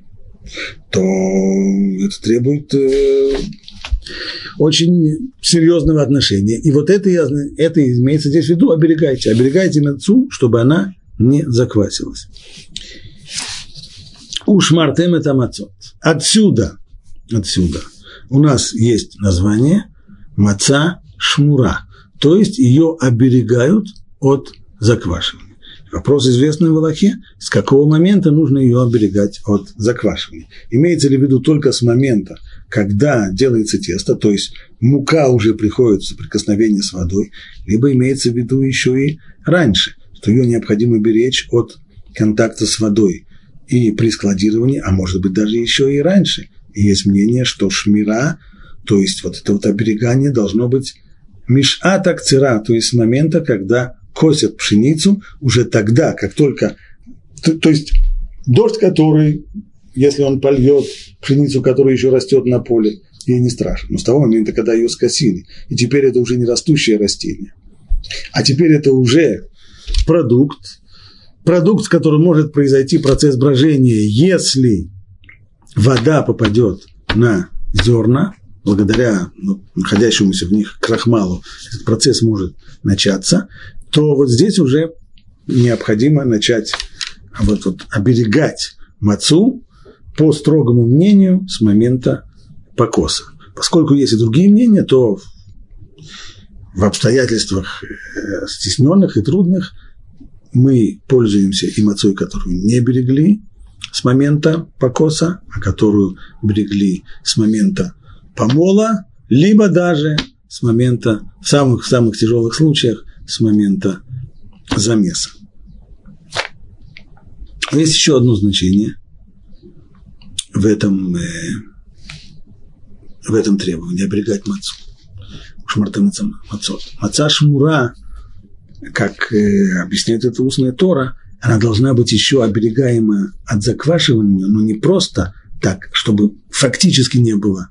то это требует э, очень серьезного отношения. И вот это, это имеется здесь в виду, оберегайте. Оберегайте мецу, чтобы она не заквасилась. Ушмартем это мацот. Отсюда, отсюда у нас есть название маца шмура, то есть ее оберегают от заквашивания. Вопрос известный в Аллахе, с какого момента нужно ее оберегать от заквашивания. Имеется ли в виду только с момента, когда делается тесто, то есть мука уже приходит в соприкосновение с водой, либо имеется в виду еще и раньше, что ее необходимо беречь от контакта с водой и при складировании, а может быть даже еще и раньше. И есть мнение, что шмира, то есть вот это вот оберегание должно быть мишата кцера, то есть с момента, когда косят пшеницу, уже тогда, как только, то, то есть дождь, который, если он польет пшеницу, которая еще растет на поле, ей не страшно. Но с того момента, когда ее скосили, и теперь это уже не растущее растение, а теперь это уже продукт, продукт, с которым может произойти процесс брожения, если вода попадет на зерна, благодаря ну, находящемуся в них крахмалу, этот процесс может начаться, то вот здесь уже необходимо начать вот, вот, оберегать мацу по строгому мнению с момента покоса. Поскольку есть и другие мнения, то в обстоятельствах э, стесненных и трудных мы пользуемся и мацой, которую не берегли с момента покоса, а которую берегли с момента помола, либо даже с момента, в самых-самых тяжелых случаях, с момента замеса. Есть еще одно значение в этом, э, в этом требовании, оберегать мацу. Шмартем мацот. Маца шмура, как э, объясняет это устная Тора, она должна быть еще оберегаема от заквашивания, но не просто так, чтобы фактически не было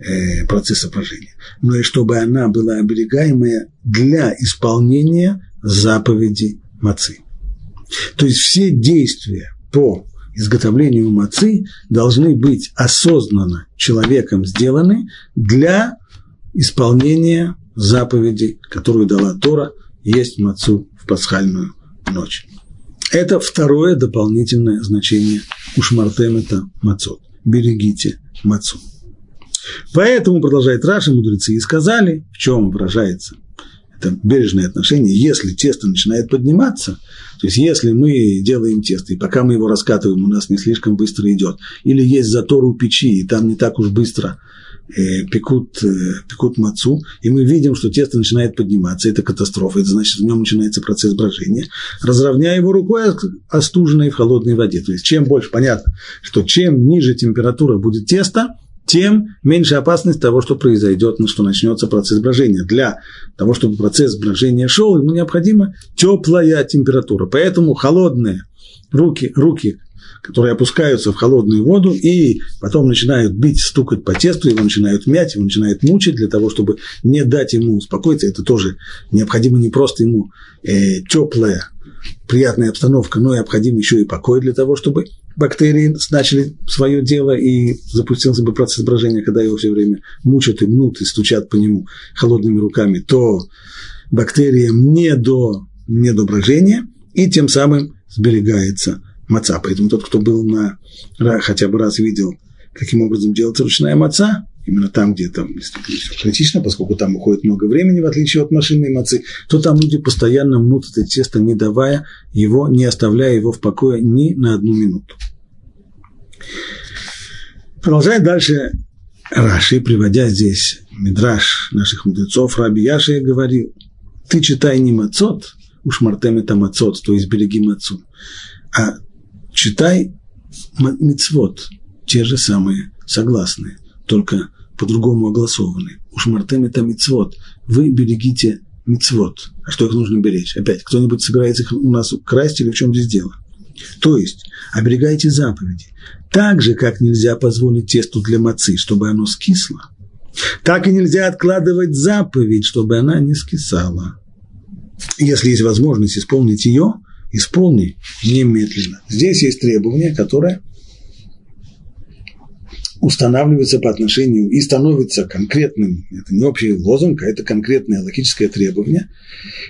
э, процесса брожения, но и чтобы она была оберегаемая для исполнения заповеди мацы. То есть все действия по изготовлению мацы должны быть осознанно человеком сделаны для исполнения заповеди, которую дала Тора, есть мацу в пасхальную ночь. Это второе дополнительное значение ушмартем это мацот. Берегите мацу. Поэтому, продолжает Раша, мудрецы и сказали, в чем выражается это бережное отношение, если тесто начинает подниматься, то есть если мы делаем тесто, и пока мы его раскатываем, у нас не слишком быстро идет, или есть затор у печи, и там не так уж быстро пекут, э, пекут мацу, и мы видим, что тесто начинает подниматься, это катастрофа, это значит, в нем начинается процесс брожения, разровняя его рукой остуженной в холодной воде. То есть чем больше, понятно, что чем ниже температура будет теста, тем меньше опасность того, что произойдет, что начнется процесс брожения. Для того, чтобы процесс брожения шел, ему необходима теплая температура. Поэтому холодные руки, руки которые опускаются в холодную воду и потом начинают бить, стукать по тесту, его начинают мять, его начинают мучить для того, чтобы не дать ему успокоиться. Это тоже необходимо не просто ему э, теплая, приятная обстановка, но необходим еще и покой для того, чтобы бактерии начали свое дело и запустился бы процесс брожения, когда его все время мучат и мнут и стучат по нему холодными руками, то бактериям не до, не до брожения, и тем самым сберегается маца. Поэтому тот, кто был на хотя бы раз видел, каким образом делается ручная маца, именно там, где там действительно все критично, поскольку там уходит много времени, в отличие от машинной мацы, то там люди постоянно мнут это тесто, не давая его, не оставляя его в покое ни на одну минуту. Продолжает дальше Раши, приводя здесь мидраж наших мудрецов, Раби Яши говорил, ты читай не мацот, уж мартем это мацот, то есть береги мацу, а читай мицвод, те же самые, согласные, только по-другому огласованы. Уж мартем это мицвод, вы берегите мицвод. А что их нужно беречь? Опять, кто-нибудь собирается их у нас красть или в чем здесь дело? То есть, оберегайте заповеди. Так же, как нельзя позволить тесту для мацы, чтобы оно скисло, так и нельзя откладывать заповедь, чтобы она не скисала. Если есть возможность исполнить ее, исполни немедленно. Здесь есть требование, которое устанавливается по отношению и становится конкретным, это не общий лозунг, а это конкретное логическое требование,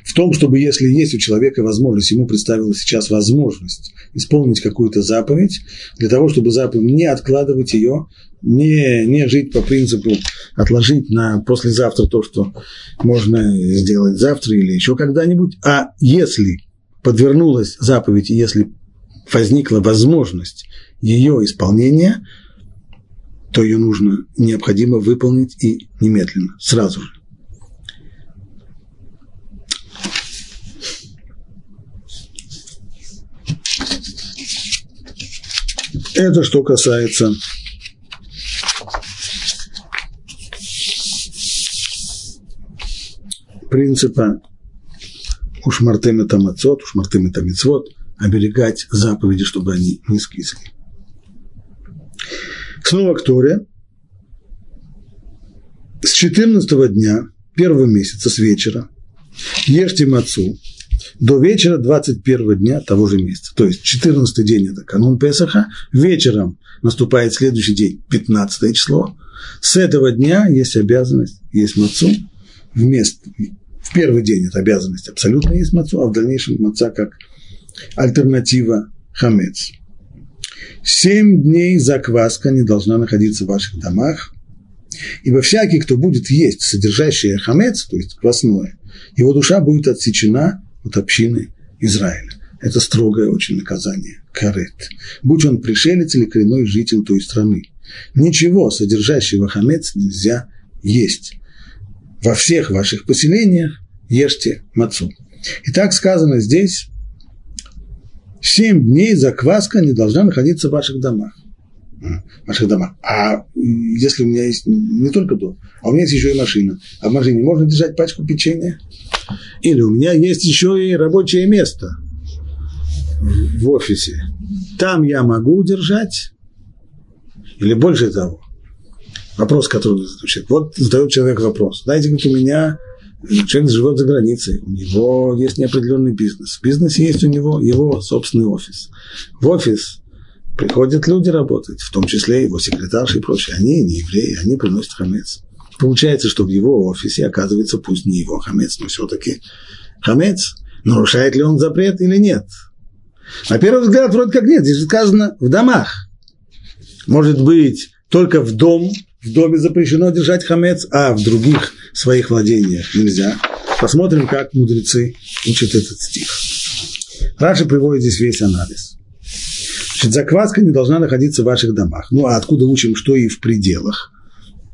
в том, чтобы если есть у человека возможность, ему представилась сейчас возможность исполнить какую-то заповедь, для того, чтобы заповедь не откладывать ее, не, не жить по принципу отложить на послезавтра то, что можно сделать завтра или еще когда-нибудь, а если подвернулась заповедь, если возникла возможность ее исполнения – то ее нужно, необходимо выполнить и немедленно, сразу же. Это что касается принципа ушмартем это мацот, ушмартем это мицвод, оберегать заповеди, чтобы они не скисли. Снова к Торе. С 14 дня первого месяца, с вечера, ешьте мацу до вечера 21 дня того же месяца. То есть 14 день – это канун Песаха, вечером наступает следующий день, 15 число. С этого дня есть обязанность есть мацу. Вместо, в первый день это обязанность абсолютно есть мацу, а в дальнейшем маца как альтернатива хамец. Семь дней закваска не должна находиться в ваших домах, ибо всякий, кто будет есть содержащее хамец, то есть квасное, его душа будет отсечена от общины Израиля. Это строгое очень наказание, карет. Будь он пришелец или коренной житель той страны. Ничего, содержащего хамец, нельзя есть. Во всех ваших поселениях ешьте мацу. И так сказано здесь, Семь дней закваска не должна находиться в ваших домах. в ваших домах. А если у меня есть не только дом, а у меня есть еще и машина, а в машине можно держать пачку печенья? Или у меня есть еще и рабочее место в офисе. Там я могу держать, или больше того. Вопрос, который звучит. Вот задает человек вопрос. Знаете, как у меня человек живет за границей, у него есть неопределенный бизнес. В бизнесе есть у него его собственный офис. В офис приходят люди работать, в том числе его секретарши и прочие. Они не евреи, они приносят хамец. Получается, что в его офисе оказывается пусть не его хамец, но все-таки хамец. Нарушает ли он запрет или нет? На первый взгляд, вроде как нет. Здесь сказано в домах. Может быть, только в дом, в доме запрещено держать хамец, а в других своих владениях нельзя. Посмотрим, как мудрецы учат этот стих. Раши приводит здесь весь анализ. Значит, закваска не должна находиться в ваших домах. Ну, а откуда учим, что и в пределах?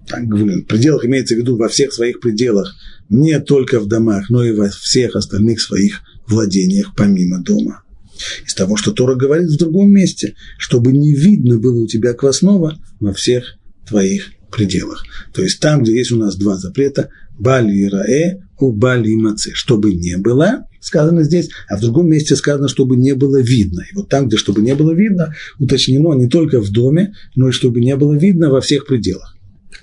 Так, в пределах имеется в виду во всех своих пределах, не только в домах, но и во всех остальных своих владениях, помимо дома. Из того, что Тора говорит в другом месте, чтобы не видно было у тебя квасного во всех твоих пределах. То есть там, где есть у нас два запрета, Бали Раэ у Бали Маце, чтобы не было, сказано здесь, а в другом месте сказано, чтобы не было видно. И вот там, где чтобы не было видно, уточнено не только в доме, но и чтобы не было видно во всех пределах.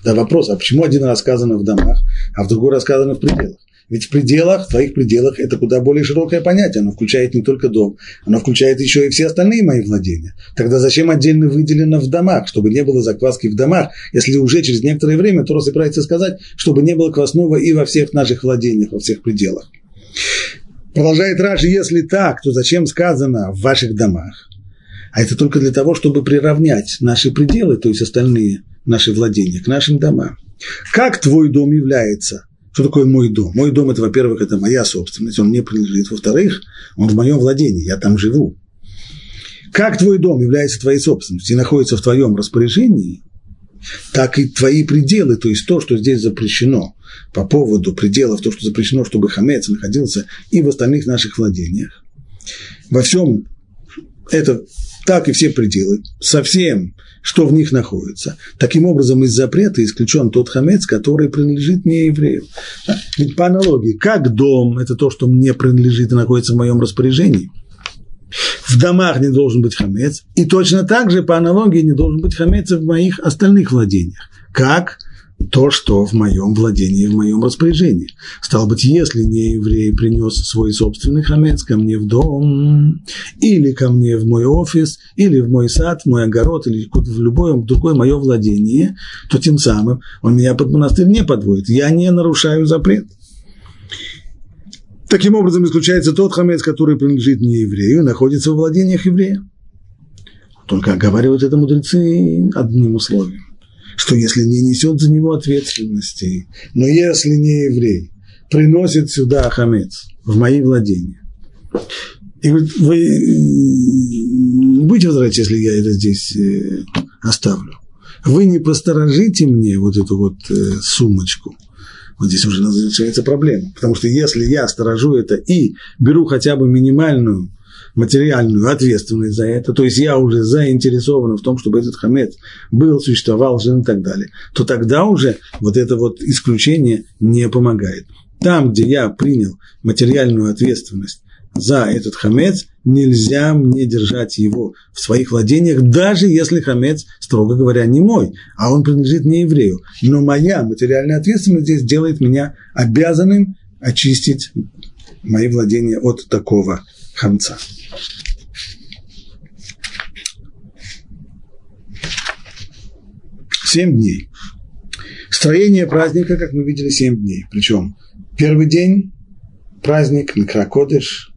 Да вопрос, а почему один раз сказано в домах, а в другой раз сказано в пределах? Ведь в пределах, в твоих пределах, это куда более широкое понятие. Оно включает не только дом, оно включает еще и все остальные мои владения. Тогда зачем отдельно выделено в домах, чтобы не было закваски в домах, если уже через некоторое время Тора собирается сказать, чтобы не было квасного и во всех наших владениях, во всех пределах. Продолжает Раши, если так, то зачем сказано в ваших домах? А это только для того, чтобы приравнять наши пределы, то есть остальные наши владения, к нашим домам. Как твой дом является что такое мой дом? Мой дом – это, во-первых, это моя собственность, он мне принадлежит. Во-вторых, он в моем владении, я там живу. Как твой дом является твоей собственностью и находится в твоем распоряжении, так и твои пределы, то есть то, что здесь запрещено по поводу пределов, то, что запрещено, чтобы хамец находился и в остальных наших владениях. Во всем это так и все пределы, совсем что в них находится. Таким образом, из запрета исключен тот хамец, который принадлежит не еврею. Ведь по аналогии, как дом – это то, что мне принадлежит и находится в моем распоряжении, в домах не должен быть хамец, и точно так же по аналогии не должен быть хамец в моих остальных владениях. Как? То, что в моем владении, в моем распоряжении. Стало быть, если не еврей принес свой собственный хамец ко мне в дом, или ко мне в мой офис, или в мой сад, в мой огород, или в любое другое мое владение, то тем самым он меня под монастырь не подводит. Я не нарушаю запрет. Таким образом, исключается тот хамец, который принадлежит не еврею, находится в владениях еврея. Только оговаривают это мудрецы одним условием что если не несет за него ответственности, но если не еврей, приносит сюда хамец в мои владения. И говорит, вы не будете возвращать, если я это здесь э, оставлю. Вы не посторожите мне вот эту вот э, сумочку. Вот здесь уже начинается проблема. Потому что если я сторожу это и беру хотя бы минимальную материальную ответственность за это, то есть я уже заинтересован в том, чтобы этот хамец был, существовал, жил и так далее, то тогда уже вот это вот исключение не помогает. Там, где я принял материальную ответственность за этот хамец, нельзя мне держать его в своих владениях, даже если хамец, строго говоря, не мой, а он принадлежит не еврею. Но моя материальная ответственность здесь делает меня обязанным очистить мои владения от такого хамца. Семь дней. Строение праздника, как мы видели, семь дней. Причем первый день праздник Микрокодыш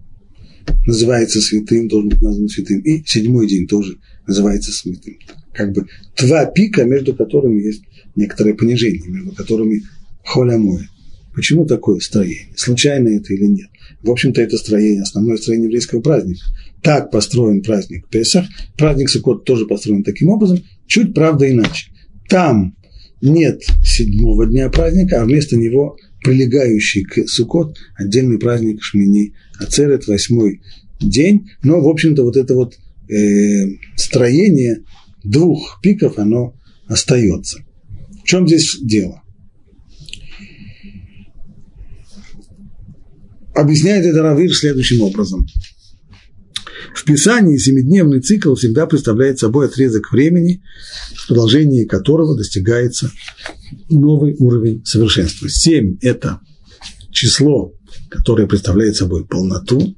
называется святым, должен быть назван святым. И седьмой день тоже называется святым. Как бы два пика, между которыми есть некоторое понижение, между которыми холя моет. Почему такое строение? Случайно это или нет? В общем-то, это строение, основное строение еврейского праздника. Так построен праздник Песах. Праздник Суккот тоже построен таким образом, чуть, правда, иначе. Там нет седьмого дня праздника, а вместо него прилегающий к Суккот отдельный праздник Шмини Ацерет, восьмой день. Но, в общем-то, вот это вот э, строение двух пиков оно остается. В чем здесь дело? Объясняет это Равир следующим образом. В Писании семидневный цикл всегда представляет собой отрезок времени, в продолжении которого достигается новый уровень совершенства. Семь – это число, которое представляет собой полноту,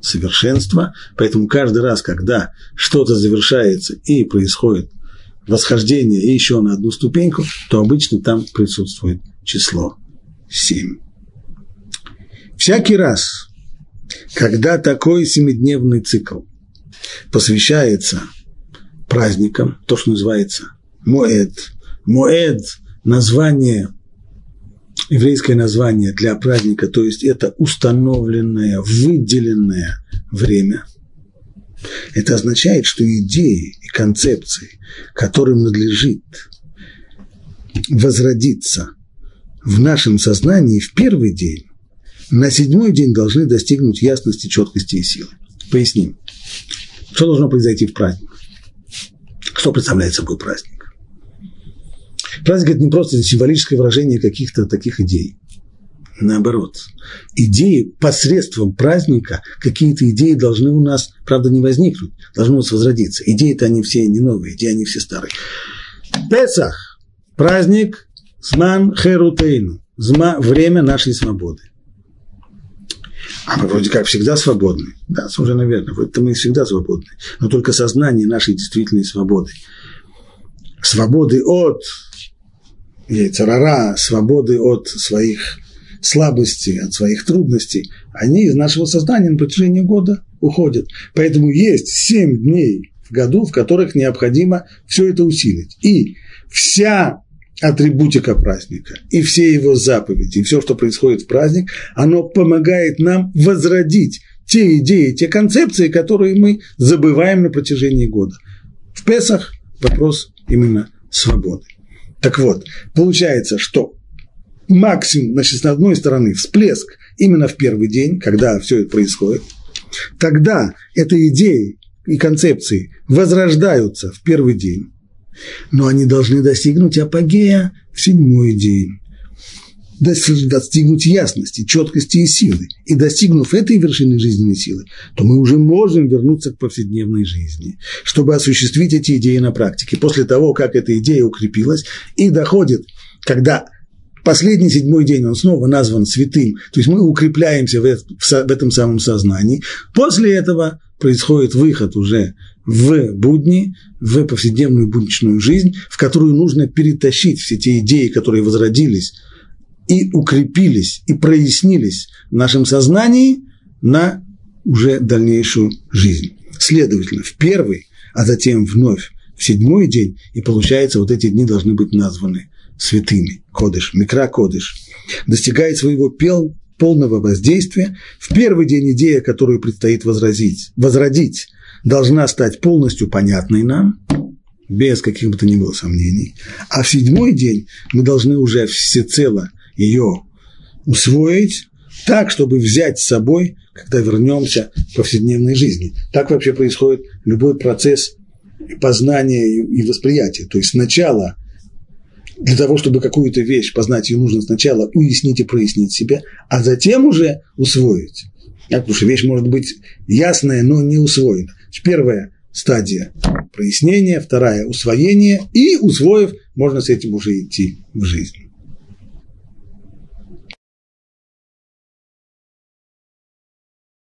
совершенство, поэтому каждый раз, когда что-то завершается и происходит восхождение и еще на одну ступеньку, то обычно там присутствует число семь. Всякий раз, когда такой семидневный цикл посвящается праздникам, то, что называется Моэд, Моэд – название, еврейское название для праздника, то есть это установленное, выделенное время. Это означает, что идеи и концепции, которым надлежит возродиться в нашем сознании в первый день, на седьмой день должны достигнуть ясности, четкости и силы. Поясним. Что должно произойти в праздник? Что представляет собой праздник? Праздник – это не просто символическое выражение каких-то таких идей. Наоборот. Идеи посредством праздника, какие-то идеи должны у нас, правда, не возникнуть, должны у нас возродиться. Идеи-то они все не новые, идеи они все старые. Песах – праздник Зман Херутейну, время нашей свободы. А мы вроде как всегда свободны. Да, совершенно верно. Это мы всегда свободны. Но только сознание нашей действительной свободы. Свободы от яйцерара, свободы от своих слабостей, от своих трудностей, они из нашего сознания на протяжении года уходят. Поэтому есть семь дней в году, в которых необходимо все это усилить. И вся атрибутика праздника, и все его заповеди, и все, что происходит в праздник, оно помогает нам возродить те идеи, те концепции, которые мы забываем на протяжении года. В Песах вопрос именно свободы. Так вот, получается, что максимум, значит, с одной стороны, всплеск именно в первый день, когда все это происходит, тогда эти идеи и концепции возрождаются в первый день, но они должны достигнуть апогея в седьмой день. Достигнуть ясности, четкости и силы. И достигнув этой вершины жизненной силы, то мы уже можем вернуться к повседневной жизни, чтобы осуществить эти идеи на практике. После того, как эта идея укрепилась и доходит, когда последний седьмой день, он снова назван святым, то есть мы укрепляемся в этом самом сознании. После этого происходит выход уже в будни, в повседневную будничную жизнь, в которую нужно перетащить все те идеи, которые возродились и укрепились, и прояснились в нашем сознании на уже дальнейшую жизнь. Следовательно, в первый, а затем вновь в седьмой день, и получается, вот эти дни должны быть названы святыми, кодыш, микро кодыш, достигает своего пел, полного воздействия. В первый день идея, которую предстоит возразить, возродить, должна стать полностью понятной нам, без каких бы то ни было сомнений. А в седьмой день мы должны уже всецело ее усвоить, так, чтобы взять с собой, когда вернемся к повседневной жизни. Так вообще происходит любой процесс познания и восприятия. То есть сначала для того, чтобы какую-то вещь познать, ее нужно сначала уяснить и прояснить себя, а затем уже усвоить. Потому что вещь может быть ясная, но не усвоена. Первая стадия прояснения, вторая – усвоение, и, усвоив, можно с этим уже идти в жизнь.